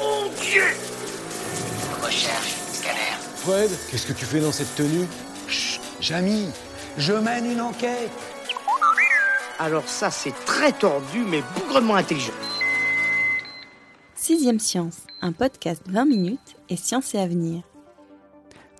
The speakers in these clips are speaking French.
Mon Dieu Recherche, scanner. Fred, qu'est-ce que tu fais dans cette tenue? Chut, Jamy, je mène une enquête. Alors ça, c'est très tordu, mais bougrement intelligent. Sixième Science, un podcast 20 minutes et science et avenir.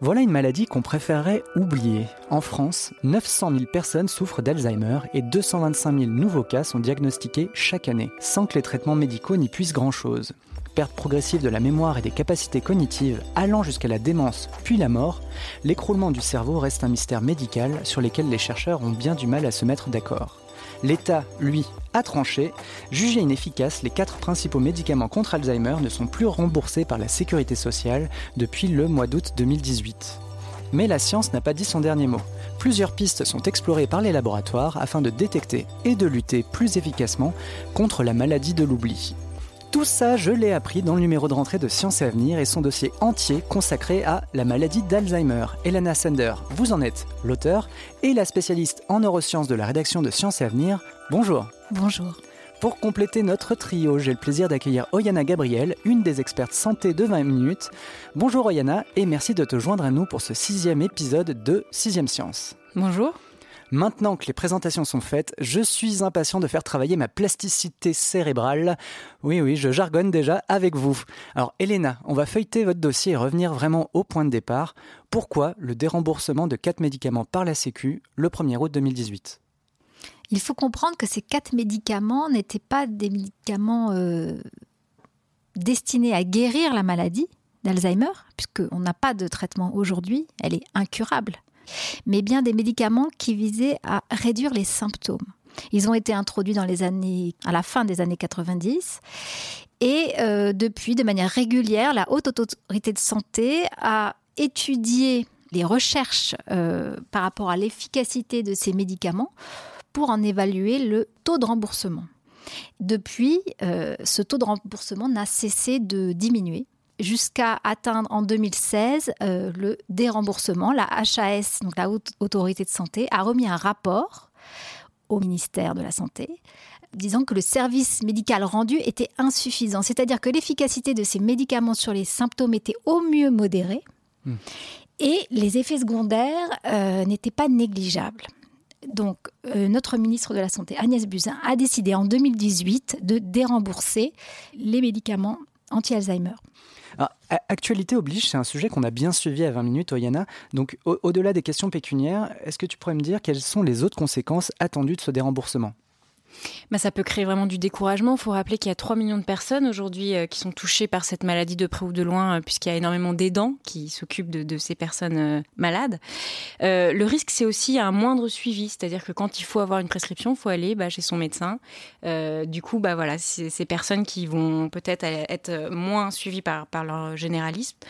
Voilà une maladie qu'on préférerait oublier. En France, 900 000 personnes souffrent d'Alzheimer et 225 000 nouveaux cas sont diagnostiqués chaque année, sans que les traitements médicaux n'y puissent grand-chose. Perte progressive de la mémoire et des capacités cognitives allant jusqu'à la démence puis la mort, l'écroulement du cerveau reste un mystère médical sur lequel les chercheurs ont bien du mal à se mettre d'accord. L'État, lui, a tranché. Jugé inefficaces, les quatre principaux médicaments contre Alzheimer ne sont plus remboursés par la sécurité sociale depuis le mois d'août 2018. Mais la science n'a pas dit son dernier mot. Plusieurs pistes sont explorées par les laboratoires afin de détecter et de lutter plus efficacement contre la maladie de l'oubli. Tout ça, je l'ai appris dans le numéro de rentrée de Science et Avenir et son dossier entier consacré à la maladie d'Alzheimer. Elena Sander, vous en êtes l'auteur et la spécialiste en neurosciences de la rédaction de Science et Avenir. Bonjour. Bonjour. Pour compléter notre trio, j'ai le plaisir d'accueillir Oyana Gabriel, une des expertes santé de 20 minutes. Bonjour Oyana et merci de te joindre à nous pour ce sixième épisode de Sixième Science. Bonjour. Maintenant que les présentations sont faites, je suis impatient de faire travailler ma plasticité cérébrale. Oui, oui, je jargonne déjà avec vous. Alors, Elena, on va feuilleter votre dossier et revenir vraiment au point de départ. Pourquoi le déremboursement de quatre médicaments par la Sécu le 1er août 2018 Il faut comprendre que ces quatre médicaments n'étaient pas des médicaments euh, destinés à guérir la maladie d'Alzheimer, puisqu'on n'a pas de traitement aujourd'hui, elle est incurable mais bien des médicaments qui visaient à réduire les symptômes. Ils ont été introduits dans les à la fin des années 90 et euh, depuis, de manière régulière, la Haute Autorité de Santé a étudié les recherches euh, par rapport à l'efficacité de ces médicaments pour en évaluer le taux de remboursement. Depuis, euh, ce taux de remboursement n'a cessé de diminuer jusqu'à atteindre en 2016 euh, le déremboursement. La HAS, donc la Haute Autorité de Santé, a remis un rapport au ministère de la Santé disant que le service médical rendu était insuffisant. C'est-à-dire que l'efficacité de ces médicaments sur les symptômes était au mieux modérée hmm. et les effets secondaires euh, n'étaient pas négligeables. Donc, euh, notre ministre de la Santé, Agnès Buzyn, a décidé en 2018 de dérembourser les médicaments anti-Alzheimer. Actualité oblige, c'est un sujet qu'on a bien suivi à 20 minutes, Oyana. Donc, au-delà des questions pécuniaires, est-ce que tu pourrais me dire quelles sont les autres conséquences attendues de ce déremboursement? Bah, ça peut créer vraiment du découragement. Il faut rappeler qu'il y a 3 millions de personnes aujourd'hui euh, qui sont touchées par cette maladie de près ou de loin, euh, puisqu'il y a énormément d'aidants qui s'occupent de, ces personnes euh, malades. le risque, c'est aussi un moindre suivi, c'est-à-dire que quand il faut avoir une prescription, il faut aller bah, chez son médecin. du coup, bah, voilà, ces personnes qui vont peut-être être moins suivies par, leur généraliste.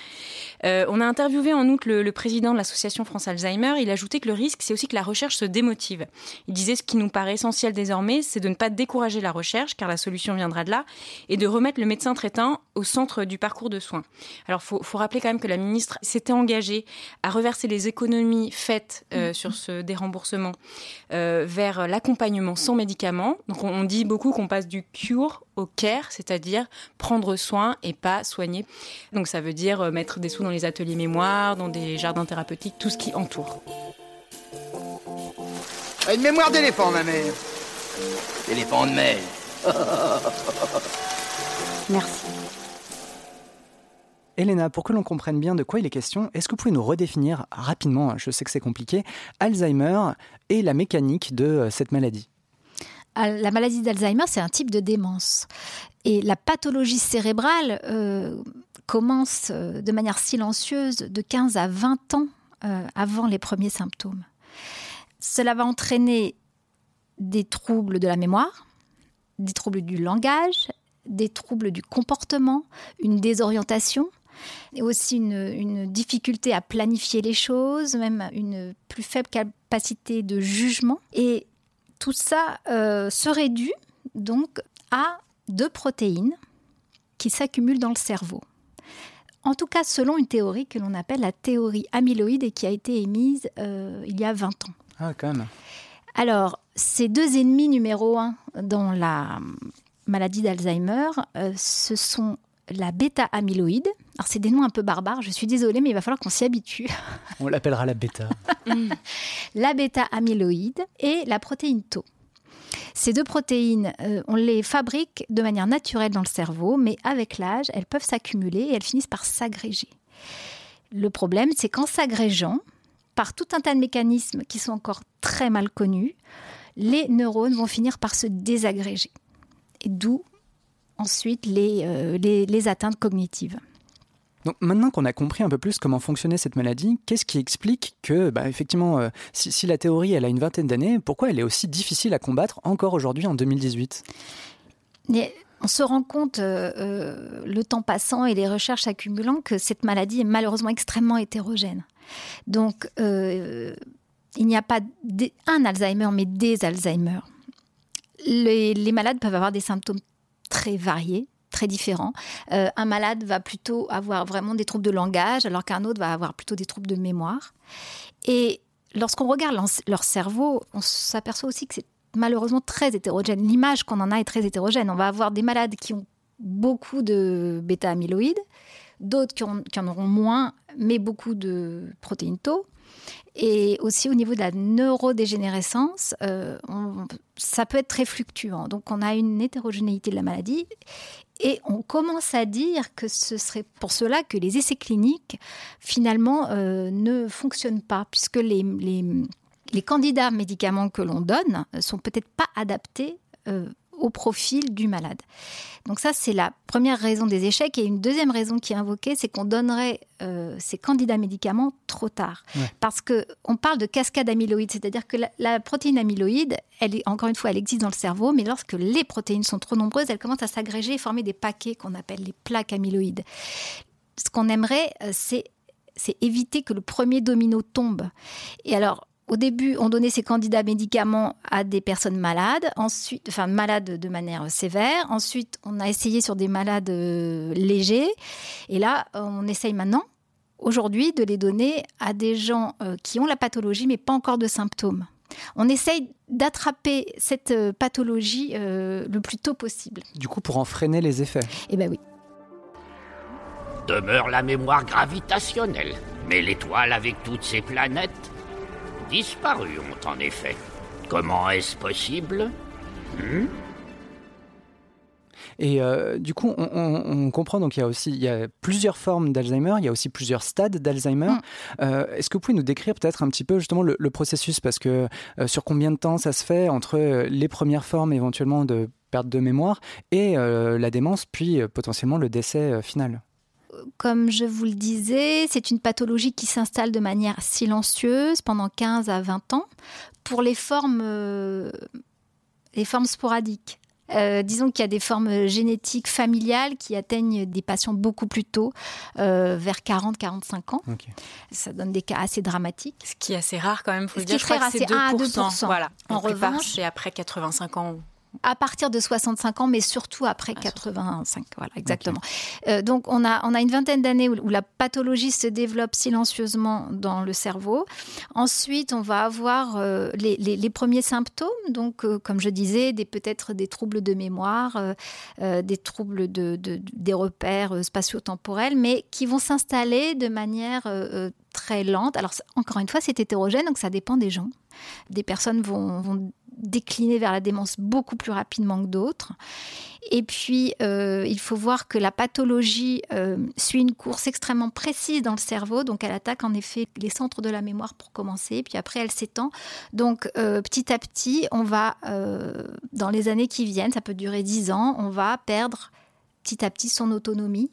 on a interviewé en août le, le président de l'association France Alzheimer. Il ajoutait que le risque, c'est aussi que la recherche se démotive. Il disait ce qui nous paraît essentiel désormais, c'est de ne pas décourager la recherche, car la solution viendra de là, et de remettre le médecin traitant au centre du parcours de soins. Alors, il faut, rappeler quand même que la ministre s'était engagée à reverser les économies faites euh, mm-hmm. sur ce déremboursement euh, vers l'accompagnement sans médicaments. Donc, on, dit beaucoup qu'on passe du cure au care, c'est-à-dire prendre soin et pas soigner. Donc, ça veut dire euh, mettre des sous dans les ateliers mémoire, dans des jardins thérapeutiques, tout ce qui entoure. Une mémoire d'éléphant, ma mère. Éléphant de mer. Merci. Elena, pour que l'on comprenne bien de quoi il est question, est-ce que vous pouvez nous redéfinir rapidement, je sais que c'est compliqué, Alzheimer et la mécanique de euh, cette maladie? La maladie d'Alzheimer, c'est un type de démence. Et la pathologie cérébrale euh, commence euh, de manière silencieuse de 15 à 20 ans avant les premiers symptômes. Cela va entraîner des troubles de la mémoire, des troubles du langage, des troubles du comportement, une désorientation, et aussi une, difficulté à planifier les choses, même une plus faible capacité de jugement. Et tout ça euh, serait dû donc à deux protéines qui s'accumulent dans le cerveau. En tout cas, selon une théorie que l'on appelle la théorie amyloïde et qui a été émise euh, il y a 20 ans. Ah, quand même. Alors, ces deux ennemis numéro un dans la maladie d'Alzheimer, euh, ce sont la bêta-amyloïde. Alors, c'est des noms un peu barbares, je suis désolée, mais il va falloir qu'on s'y habitue. On l'appellera la bêta. la bêta-amyloïde et la protéine Tau. Ces deux protéines, euh, on les fabrique de manière naturelle dans le cerveau, mais avec l'âge, elles peuvent s'accumuler et elles finissent par s'agréger. Le problème, c'est qu'en s'agrégeant, par tout un tas de mécanismes qui sont encore très mal connus, les neurones vont finir par se désagréger. Et d'où ensuite les, euh, les, atteintes cognitives. Donc maintenant qu'on a compris un peu plus comment fonctionnait cette maladie, qu'est-ce qui explique que, bah, effectivement, euh, si, la théorie elle a une vingtaine d'années, pourquoi elle est aussi difficile à combattre encore aujourd'hui en 2018 On se rend compte, euh, le temps passant et les recherches accumulant, que cette maladie est malheureusement extrêmement hétérogène. Donc, il n'y a pas un Alzheimer, mais des Alzheimer. les malades peuvent avoir des symptômes très variés, très différents. Euh, un malade va plutôt avoir vraiment des troubles de langage, alors qu'un autre va avoir plutôt des troubles de mémoire. Et lorsqu'on regarde leur cerveau, on s'aperçoit aussi que c'est malheureusement très hétérogène. L'image qu'on en a est très hétérogène. On va avoir des malades qui ont beaucoup de bêta-amyloïdes, d'autres qui, en auront moins, mais beaucoup de protéines tau. Et aussi au niveau de la neurodégénérescence, euh, ça peut être très fluctuant. Donc on a une hétérogénéité de la maladie et on commence à dire que ce serait pour cela que les essais cliniques, finalement, euh, ne fonctionnent pas, puisque les, les, les candidats médicaments que l'on donne sont peut-être pas adaptés euh, au profil du malade. Donc ça, c'est la première raison des échecs. Et une deuxième raison qui est invoquée, c'est qu'on donnerait euh, ces candidats médicaments trop tard. Parce qu'on parle de cascade amyloïde, c'est-à-dire que la, protéine amyloïde, elle est, encore une fois, elle existe dans le cerveau, mais lorsque les protéines sont trop nombreuses, elles commencent à s'agréger et former des paquets qu'on appelle les plaques amyloïdes. Ce qu'on aimerait, euh, c'est c'est éviter que le premier domino tombe. Et alors, au début, on donnait ces candidats médicaments à des personnes malades, ensuite, enfin malades de manière sévère. Ensuite, on a essayé sur des malades euh, légers. Et là, on essaye maintenant, aujourd'hui, de les donner à des gens euh, qui ont la pathologie, mais pas encore de symptômes. On essaye d'attraper cette euh, pathologie le plus tôt possible. Du coup, pour en freiner les effets Eh bien oui. Demeure la mémoire gravitationnelle. Mais l'étoile avec toutes ses planètes disparu ont en effet. Comment est-ce possible hmm et euh, du coup, on, comprend donc il y a aussi il y a plusieurs formes d'Alzheimer, il y a aussi plusieurs stades d'Alzheimer. Hmm. Euh, est-ce que vous pouvez nous décrire peut-être un petit peu justement le, processus? Parce que euh, sur combien de temps ça se fait entre les premières formes éventuellement de perte de mémoire et la démence, puis potentiellement le décès final? Comme je vous le disais, c'est une pathologie qui s'installe de manière silencieuse pendant 15 à 20 ans pour les formes, euh, les formes sporadiques. Euh, disons qu'il y a des formes génétiques familiales qui atteignent des patients beaucoup plus tôt, euh, vers 40-45 ans. Ça donne des cas assez dramatiques. Ce qui est assez rare quand même, faut le dire. Je crois que c'est 1 à 2%. Voilà. En revanche, c'est après 85 ans à partir de 65 ans, mais surtout après 85. Voilà, exactement. Euh, donc, on a, on a une vingtaine d'années où, la pathologie se développe silencieusement dans le cerveau. Ensuite, on va avoir euh, les, les, premiers symptômes, donc, euh, comme je disais, des, peut-être des troubles de mémoire, des troubles de, de, des repères spatio-temporels, mais qui vont s'installer de manière très lente. Alors, encore une fois, c'est hétérogène, donc ça dépend des gens. Des personnes vont, vont décliner vers la démence beaucoup plus rapidement que d'autres. Et puis, euh, il faut voir que la pathologie euh, suit une course extrêmement précise dans le cerveau. Donc, elle attaque en effet les centres de la mémoire pour commencer. Puis après, elle s'étend. Donc, euh, petit à petit, on va, dans les années qui viennent, ça peut durer 10 ans, on va perdre petit à petit son autonomie.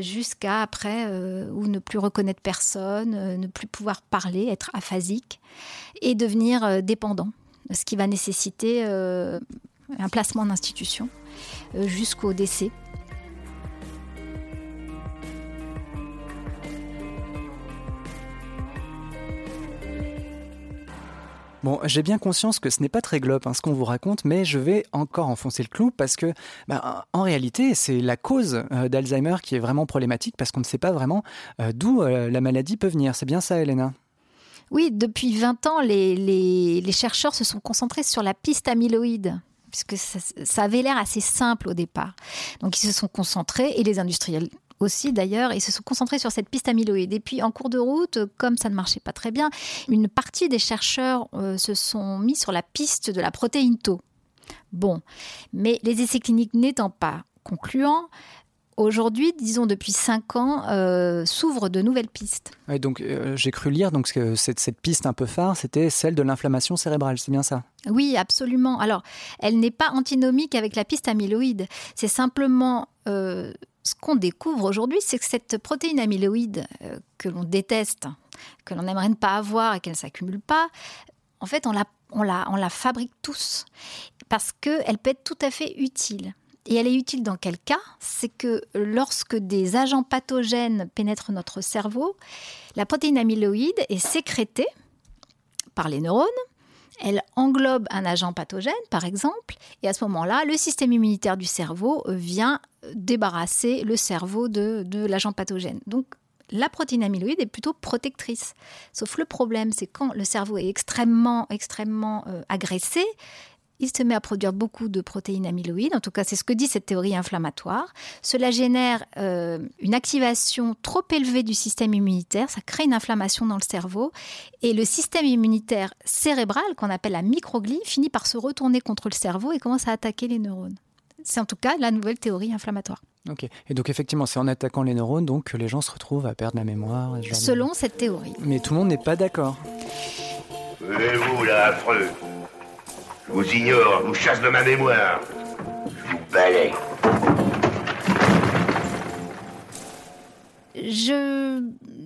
jusqu'à après ou ne plus reconnaître personne, ne plus pouvoir parler, être aphasique et devenir dépendant ce qui va nécessiter euh, un placement en institution euh, jusqu'au décès. Bon, j'ai bien conscience que ce n'est pas très globe hein, ce qu'on vous raconte, mais je vais encore enfoncer le clou parce que, bah, en réalité, c'est la cause euh, d'Alzheimer qui est vraiment problématique parce qu'on ne sait pas vraiment d'où la maladie peut venir. C'est bien ça, Elena? Oui, depuis 20 ans, les, chercheurs se sont concentrés sur la piste amyloïde puisque ça, ça avait l'air assez simple au départ. Donc ils se sont concentrés, et les industriels aussi d'ailleurs, ils se sont concentrés sur cette piste amyloïde. Et puis en cours de route, comme ça ne marchait pas très bien, une partie des chercheurs euh, se sont mis sur la piste de la protéine tau. Bon, mais les essais cliniques n'étant pas concluants, aujourd'hui, disons depuis 5 ans, euh, s'ouvrent de nouvelles pistes. Donc euh, j'ai cru lire donc que cette, cette piste un peu phare, c'était celle de l'inflammation cérébrale. C'est bien ça? Oui, absolument. Alors, elle n'est pas antinomique avec la piste amyloïde. C'est simplement euh, ce qu'on découvre aujourd'hui, c'est que cette protéine amyloïde que l'on déteste, que l'on n'aimerait ne pas avoir et qu'elle ne s'accumule pas, en fait, on la, on la, on la fabrique tous parce qu'elle peut être tout à fait utile. Et elle est utile dans quel cas? C'est que lorsque des agents pathogènes pénètrent notre cerveau, la protéine amyloïde est sécrétée par les neurones elle englobe un agent pathogène, par exemple, et à ce moment-là, le système immunitaire du cerveau vient débarrasser le cerveau de, l'agent pathogène. Donc, la protéine amyloïde est plutôt protectrice. Sauf le problème, c'est quand le cerveau est extrêmement, extrêmement euh, agressé, il se met à produire beaucoup de protéines amyloïdes. En tout cas, c'est ce que dit cette théorie inflammatoire. Cela génère euh, une activation trop élevée du système immunitaire. Ça crée une inflammation dans le cerveau. Et le système immunitaire cérébral, qu'on appelle la microglie, finit par se retourner contre le cerveau et commence à attaquer les neurones. C'est en tout cas la nouvelle théorie inflammatoire. Ok. Et donc effectivement, c'est en attaquant les neurones donc que les gens se retrouvent à perdre la mémoire. ce genre de- Selon cette théorie. Mais tout le monde n'est pas d'accord. Et vous, là, affreux Je vous ignore, je vous chasse de ma mémoire. Je vous balai. Je,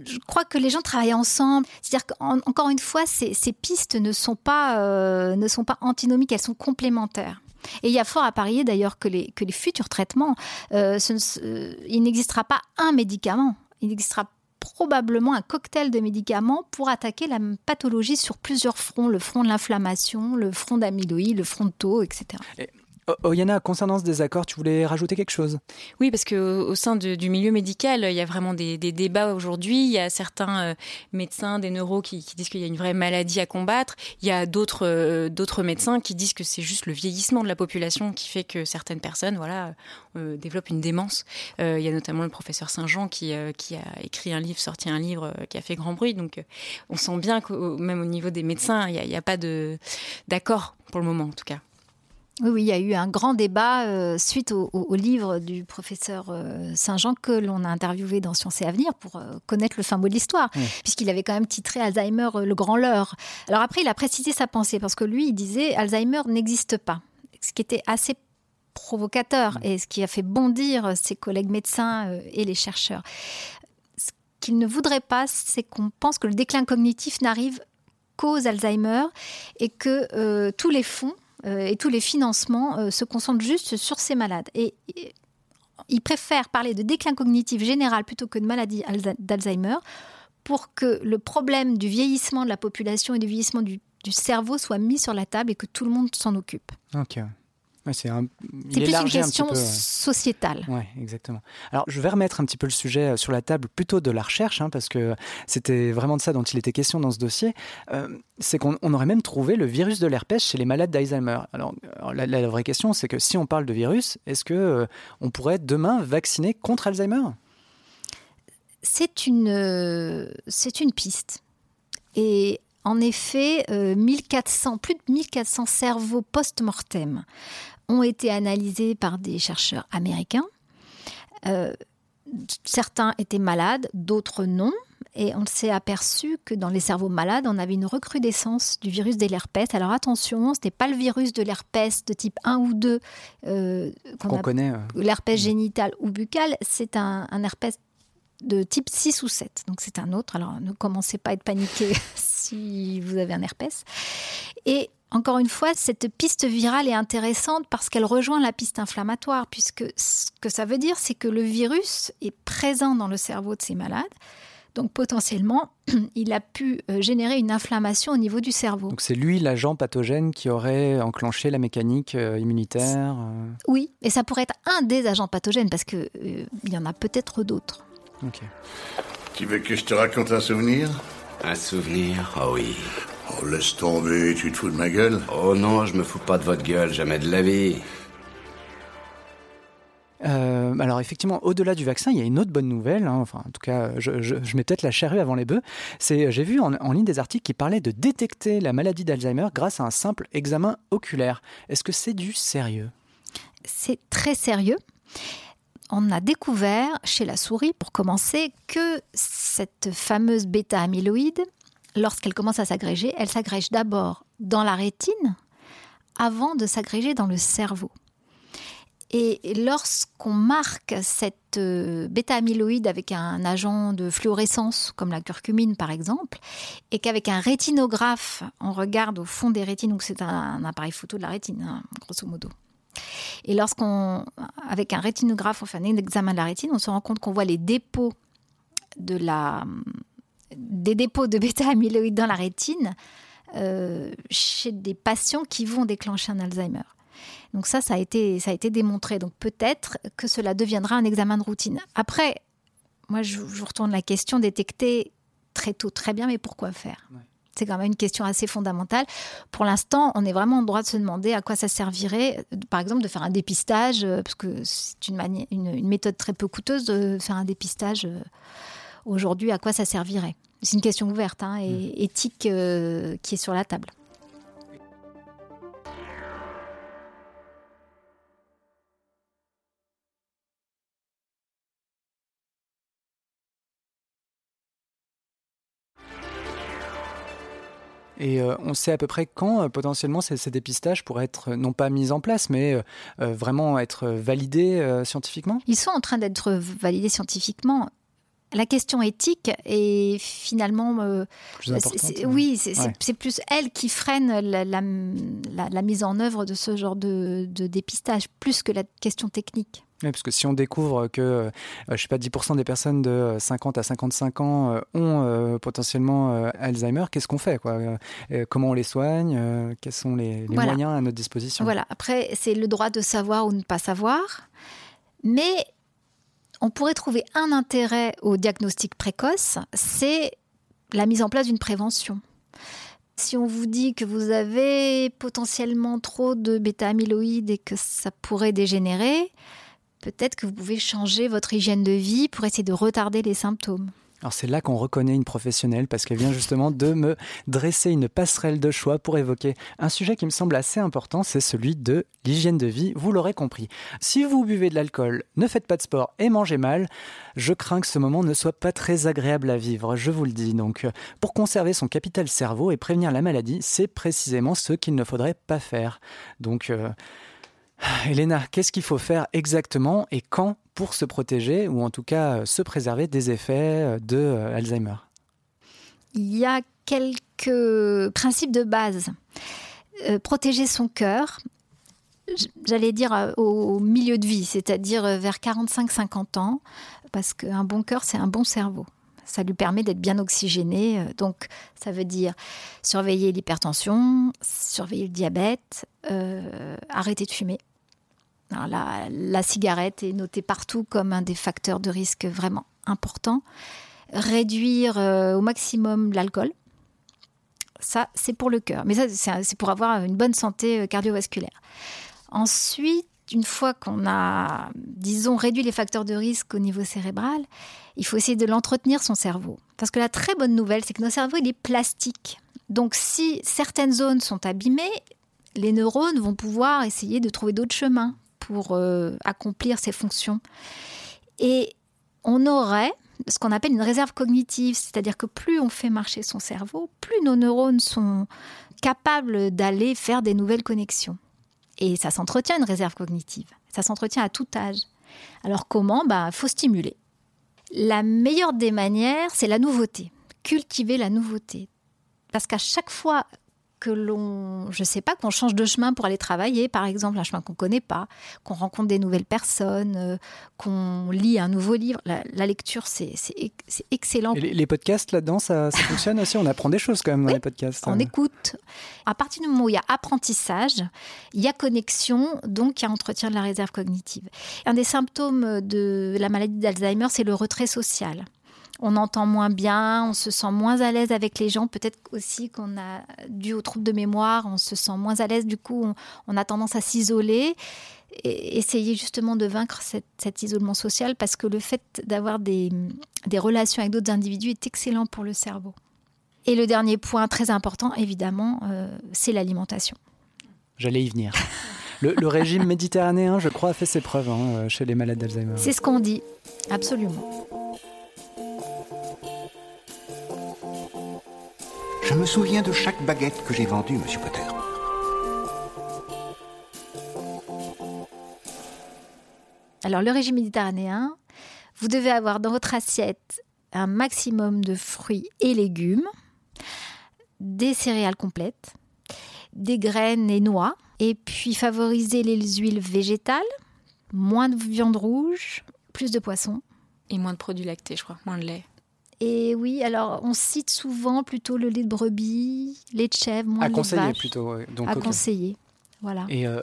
je crois que les gens travaillent ensemble. C'est-à-dire qu'encore une fois, ces, pistes ne sont, pas, euh, ne sont pas antinomiques, elles sont complémentaires. Et il y a fort à parier d'ailleurs que les, que les futurs traitements, euh, euh, il n'existera pas un médicament, il existera probablement un cocktail de médicaments pour attaquer la pathologie sur plusieurs fronts, le front de l'inflammation, le front d'amyloïde, le front de taux, etc. Oyana, concernant ce désaccord, tu voulais rajouter quelque chose? Oui, parce qu'au au sein du milieu médical, il y a vraiment des, débats aujourd'hui. Il y a certains euh, médecins, des neuros qui, disent qu'il y a une vraie maladie à combattre. Il y a d'autres euh, d'autres médecins qui disent que c'est juste le vieillissement de la population qui fait que certaines personnes voilà, euh, développent une démence. Il y a notamment le professeur Saint-Jean qui, a écrit un livre, sorti un livre qui a fait grand bruit. Donc on sent bien que même au niveau des médecins, il n'y a, pas d'accord pour le moment en tout cas. Oui, oui, il y a eu un grand débat euh, suite au, au- au livre du professeur euh, Saint-Jean que l'on a interviewé dans Sciences et Avenir pour euh, connaître le fin mot de l'histoire, Oui. puisqu'il avait quand même titré Alzheimer le grand leurre. Alors après, il a précisé sa pensée parce que lui, il disait Alzheimer n'existe pas, ce qui était assez provocateur et ce qui a fait bondir ses collègues médecins et les chercheurs. Ce qu'il ne voudrait pas, c'est qu'on pense que le déclin cognitif n'arrive qu'aux Alzheimer et que tous les fonds et tous les financements euh, se concentrent juste sur ces malades. Et, et il préfère parler de déclin cognitif général plutôt que de maladie d'Alzheimer pour que le problème du vieillissement de la population et du vieillissement du, du cerveau soit mis sur la table et que tout le monde s'en occupe. Ouais, c'est un... plus une un question peu, sociétale. Ouais, exactement. Alors, je vais remettre un petit peu le sujet euh, sur la table, plutôt de la recherche, hein, parce que c'était vraiment de ça dont il était question dans ce dossier. Euh, c'est qu'on on aurait même trouvé le virus de l'herpès chez les malades d'Alzheimer. Alors, alors, la, la vraie question, c'est que si on parle de virus, est-ce que euh, on pourrait demain vacciner contre Alzheimer? C'est une, euh, c'est une piste. Et en effet, euh, 1400, plus de 1400 cerveaux post-mortem ont été analysés par des chercheurs américains. Euh, certains étaient malades, d'autres non. Et on s'est aperçu que dans les cerveaux malades, on avait une recrudescence du virus de l'herpès. Alors attention, ce n'est pas le virus de l'herpès de type 1 ou 2 euh, Qu'on connaît, euh. L'herpès génital ou buccal, c'est un, un herpès de type 6 ou 7. Donc c'est un autre. Alors ne commencez pas à être paniqué si vous avez un herpès. Et Encore une fois, cette piste virale est intéressante parce qu'elle rejoint la piste inflammatoire, puisque ce que ça veut dire, c'est que le virus est présent dans le cerveau de ces malades. Donc potentiellement, il a pu euh, générer une inflammation au niveau du cerveau. Donc c'est lui l'agent pathogène qui aurait enclenché la mécanique euh, immunitaire euh. Oui, et ça pourrait être un des agents pathogènes parce qu'il il y en a peut-être d'autres. Ok. Tu veux que je te raconte un souvenir? Un souvenir Oh oui. Oh, laisse tomber, tu te fous de ma gueule Oh non, je me fous pas de votre gueule, jamais de la vie. Euh, alors effectivement, au-delà du vaccin, il y a une autre bonne nouvelle. Hein. Enfin, en tout cas, je, je, je mets peut-être la charrue avant les bœufs. C'est, j'ai vu en, en, ligne des articles qui parlaient de détecter la maladie d'Alzheimer grâce à un simple examen oculaire. Est-ce que c'est du sérieux? C'est très sérieux. On a découvert chez la souris, pour commencer, que cette fameuse bêta-amyloïde, lorsqu'elle commence à s'agréger, elle s'agrège d'abord dans la rétine avant de s'agréger dans le cerveau. Et lorsqu'on marque cette euh, bêta-amyloïde avec un agent de fluorescence, comme la curcumine par exemple, et qu'avec un rétinographe, on regarde au fond des rétines, donc c'est un, appareil photo de la rétine, hein, grosso modo. Et lorsqu'on, avec un rétinographe, on fait un examen de la rétine, on se rend compte qu'on voit les dépôts de la, des dépôts de bêta-amyloïde dans la rétine euh, chez des patients qui vont déclencher un Alzheimer. Donc ça, ça a été, ça a été démontré. Donc peut-être que cela deviendra un examen de routine. Après, moi, je, vous retourne la question détecter très tôt, très bien, mais pourquoi faire? Ouais. C'est quand même une question assez fondamentale. Pour l'instant, on est vraiment en droit de se demander à quoi ça servirait, par exemple, de faire un dépistage, parce que c'est une, une, une, méthode très peu coûteuse de faire un dépistage aujourd'hui, à quoi ça servirait. C'est une question ouverte hein, et mmh. éthique euh, qui est sur la table. Et euh, on sait à peu près quand euh, potentiellement ces, ces, dépistages pourraient être non pas mis en place, mais vraiment être validés scientifiquement? Ils sont en train d'être validés scientifiquement. La question éthique est finalement euh, plus oui, c'est ouais. plus elle qui freine la, la, la, la, mise en œuvre de ce genre de, de dépistage, plus que la question technique. Oui, parce que si on découvre que, euh, je sais pas, 10% des personnes de 50 à 55 ans euh, ont euh, potentiellement euh, Alzheimer, qu'est-ce qu'on fait quoi euh, Comment on les soigne euh, Quels sont les, les voilà. moyens à notre disposition? Voilà, après, c'est le droit de savoir ou ne pas savoir. Mais on pourrait trouver un intérêt au diagnostic précoce, c'est la mise en place d'une prévention. Si on vous dit que vous avez potentiellement trop de bêta-amyloïdes et que ça pourrait dégénérer, peut-être que vous pouvez changer votre hygiène de vie pour essayer de retarder les symptômes. Alors c'est là qu'on reconnaît une professionnelle parce qu'elle vient justement de me dresser une passerelle de choix pour évoquer un sujet qui me semble assez important, c'est celui de l'hygiène de vie, vous l'aurez compris. Si vous buvez de l'alcool, ne faites pas de sport et mangez mal, je crains que ce moment ne soit pas très agréable à vivre, je vous le dis. Donc pour conserver son capital cerveau et prévenir la maladie, c'est précisément ce qu'il ne faudrait pas faire. Donc euh, Elena, qu'est-ce qu'il faut faire exactement et quand pour se protéger ou en tout cas se préserver des effets de euh, Alzheimer Il y a quelques principes de base. Euh, protéger son cœur, j'allais dire euh, au milieu de vie, c'est-à-dire vers 45-50 ans, parce qu'un bon cœur, c'est un bon cerveau. Ça lui permet d'être bien oxygéné. Donc, ça veut dire surveiller l'hypertension, surveiller le diabète, euh, arrêter de fumer. La, cigarette est notée partout comme un des facteurs de risque vraiment importants. Réduire euh, au maximum l'alcool. Ça, c'est pour le cœur. Mais ça, c'est pour avoir une bonne santé euh, cardiovasculaire. Ensuite, une fois qu'on a, disons, réduit les facteurs de risque au niveau cérébral, il faut essayer de l'entretenir, son cerveau. Parce que la très bonne nouvelle, c'est que notre cerveau, il est plastique. Donc, si certaines zones sont abîmées, les neurones vont pouvoir essayer de trouver d'autres chemins pour euh, accomplir ces fonctions. Et on aurait ce qu'on appelle une réserve cognitive, c'est-à-dire que plus on fait marcher son cerveau, plus nos neurones sont capables d'aller faire des nouvelles connexions. Et ça s'entretient une réserve cognitive. Ça s'entretient à tout âge. Alors comment? Il bah, faut stimuler. La meilleure des manières, c'est la nouveauté. Cultiver la nouveauté. Parce qu'à chaque fois que l'on, je sais pas, qu'on change de chemin pour aller travailler, par exemple, un chemin qu'on connaît pas, qu'on rencontre des nouvelles personnes, euh, qu'on lit un nouveau livre. La, lecture, c'est excellent. Et les, podcasts là-dedans, ça, fonctionne aussi? On apprend des choses quand même dans les podcasts. On écoute. À partir du moment où il y a apprentissage, il y a connexion, donc il y a entretien de la réserve cognitive. Un des symptômes de la maladie d'Alzheimer, c'est le retrait social on entend moins bien, on se sent moins à l'aise avec les gens. Peut-être aussi qu'on a, dû au trouble de mémoire, on se sent moins à l'aise. Du coup, on, a tendance à s'isoler. Et essayer justement de vaincre cet isolement social parce que le fait d'avoir des, relations avec d'autres individus est excellent pour le cerveau. Et le dernier point très important, évidemment, euh, c'est l'alimentation. J'allais y venir. Le, régime méditerranéen, je crois, a fait ses preuves hein, chez les malades d'Alzheimer. C'est ce qu'on dit, absolument. Me souviens de chaque baguette que j'ai vendue, Monsieur Potter. Alors, le régime méditerranéen, vous devez avoir dans votre assiette un maximum de fruits et légumes, des céréales complètes, des graines et noix, et puis favoriser les huiles végétales, moins de viande rouge, plus de poisson. Et moins de produits lactés, je crois, moins de lait. Et oui, alors on cite souvent plutôt le lait de brebis, lait de chèvre, moins à de conseiller plutôt. Donc, à conseiller. Voilà. Et euh,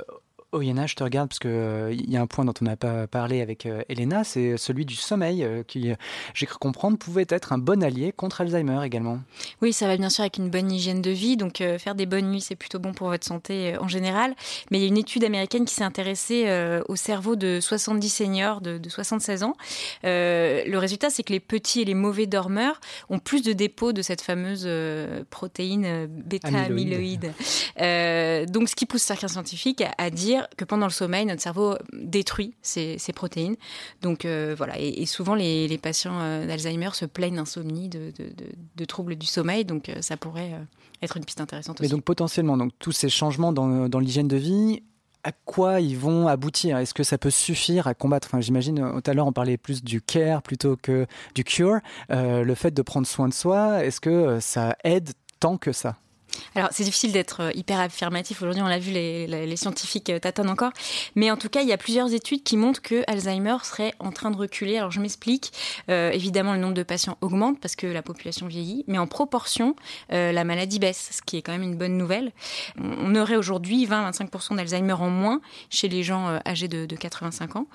Oyana, je te regarde parce qu'il euh, il y a un point dont on n'a pas parlé avec euh, Elena, c'est celui du sommeil euh, qui, j'ai cru comprendre, pouvait être un bon allié contre Alzheimer également. Oui, ça va bien sûr avec une bonne hygiène de vie. Donc faire des bonnes nuits, c'est plutôt bon pour votre santé en général. Mais il y a une étude américaine qui s'est intéressée au cerveau de 70 seniors de, 76 ans. le résultat, c'est que les petits et les mauvais dormeurs ont plus de dépôts de cette fameuse protéine bêta-amyloïde. donc ce qui pousse certains scientifiques à dire que pendant le sommeil, notre cerveau détruit ces, protéines. Donc euh, voilà, et, souvent les, patients euh, d'Alzheimer se plaignent d'insomnie, de, troubles du sommeil, donc euh, ça pourrait être une piste intéressante. Mais donc potentiellement, donc tous ces changements dans, l'hygiène de vie, à quoi ils vont aboutir? Est-ce que ça peut suffire à combattre? Enfin, j'imagine tout à l'heure on parlait plus du care plutôt que du cure. le fait de prendre soin de soi, est-ce que ça aide tant que ça? Alors, c'est difficile d'être euh, hyper affirmatif. Aujourd'hui, on l'a vu, les, scientifiques euh, tâtonnent encore. Mais en tout cas, il y a plusieurs études qui montrent que Alzheimer serait en train de reculer. Alors, je m'explique. Euh, évidemment, le nombre de patients augmente parce que la population vieillit. Mais en proportion, la maladie baisse, ce qui est quand même une bonne nouvelle. On aurait aujourd'hui 20-25% d'Alzheimer en moins chez les gens âgés de, 85 ans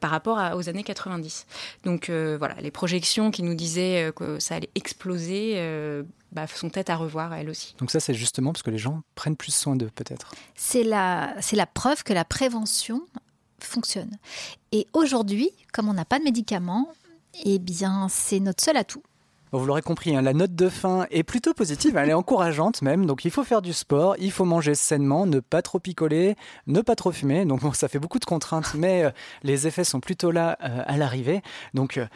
par rapport aux années 90. Donc, voilà, les projections qui nous disaient que ça allait exploser bah, sont peut-être à revoir elles aussi. Donc ça, c'est justement parce que les gens prennent plus soin d'eux, peut-être. C'est la, c'est la preuve que la prévention fonctionne. Et aujourd'hui, comme on n'a pas de médicaments, eh bien, c'est notre seul atout. vous l'aurez compris, hein, la note de fin est plutôt positive, elle est encourageante même. Donc il faut faire du sport, il faut manger sainement, ne pas trop picoler, ne pas trop fumer. Donc ça fait beaucoup de contraintes, mais euh, les effets sont plutôt là euh, à l'arrivée. Donc euh,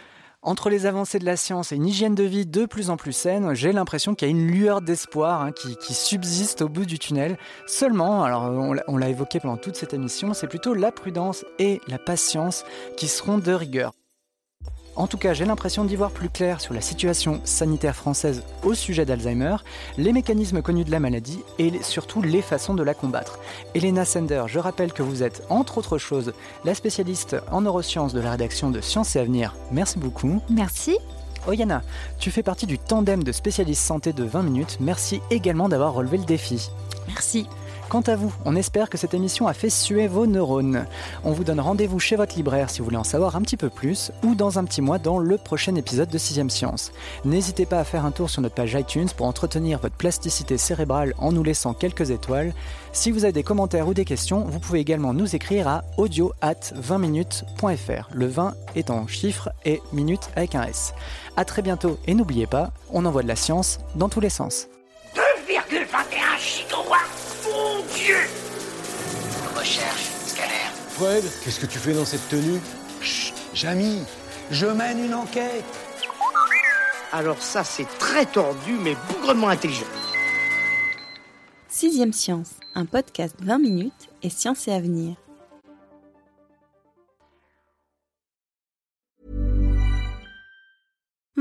entre les avancées de la science et une hygiène de vie de plus en plus saine, j'ai l'impression qu'il y a une lueur d'espoir hein, qui, subsiste au bout du tunnel. Seulement, alors on l'a évoqué pendant toute cette émission, c'est plutôt la prudence et la patience qui seront de rigueur. En tout cas, j'ai l'impression d'y voir plus clair sur la situation sanitaire française au sujet d'Alzheimer, les mécanismes connus de la maladie et surtout les façons de la combattre. Elena Sender, je rappelle que vous êtes, entre autres choses, la spécialiste en neurosciences de la rédaction de Sciences et Avenir. Merci beaucoup. Merci. Oyana, tu fais partie du tandem de spécialistes santé de 20 minutes. Merci également d'avoir relevé le défi. Merci. Quant à vous, on espère que cette émission a fait suer vos neurones. On vous donne rendez-vous chez votre libraire si vous voulez en savoir un petit peu plus ou dans un petit mois dans le prochain épisode de 6ème Science. N'hésitez pas à faire un tour sur notre page iTunes pour entretenir votre plasticité cérébrale en nous laissant quelques étoiles. Si vous avez des commentaires ou des questions, vous pouvez également nous écrire à audio at 20minutes.fr. Le 20 est en chiffres et minutes avec un S. A très bientôt et n'oubliez pas, on envoie de la science dans tous les sens. Dieu Recherche, scanner. Fred, qu'est-ce que tu fais dans cette tenue? Chut, Jamy, je mène une enquête. Alors ça, c'est très tordu, mais bougrement intelligent. Sixième Science, un podcast 20 minutes et science et avenir.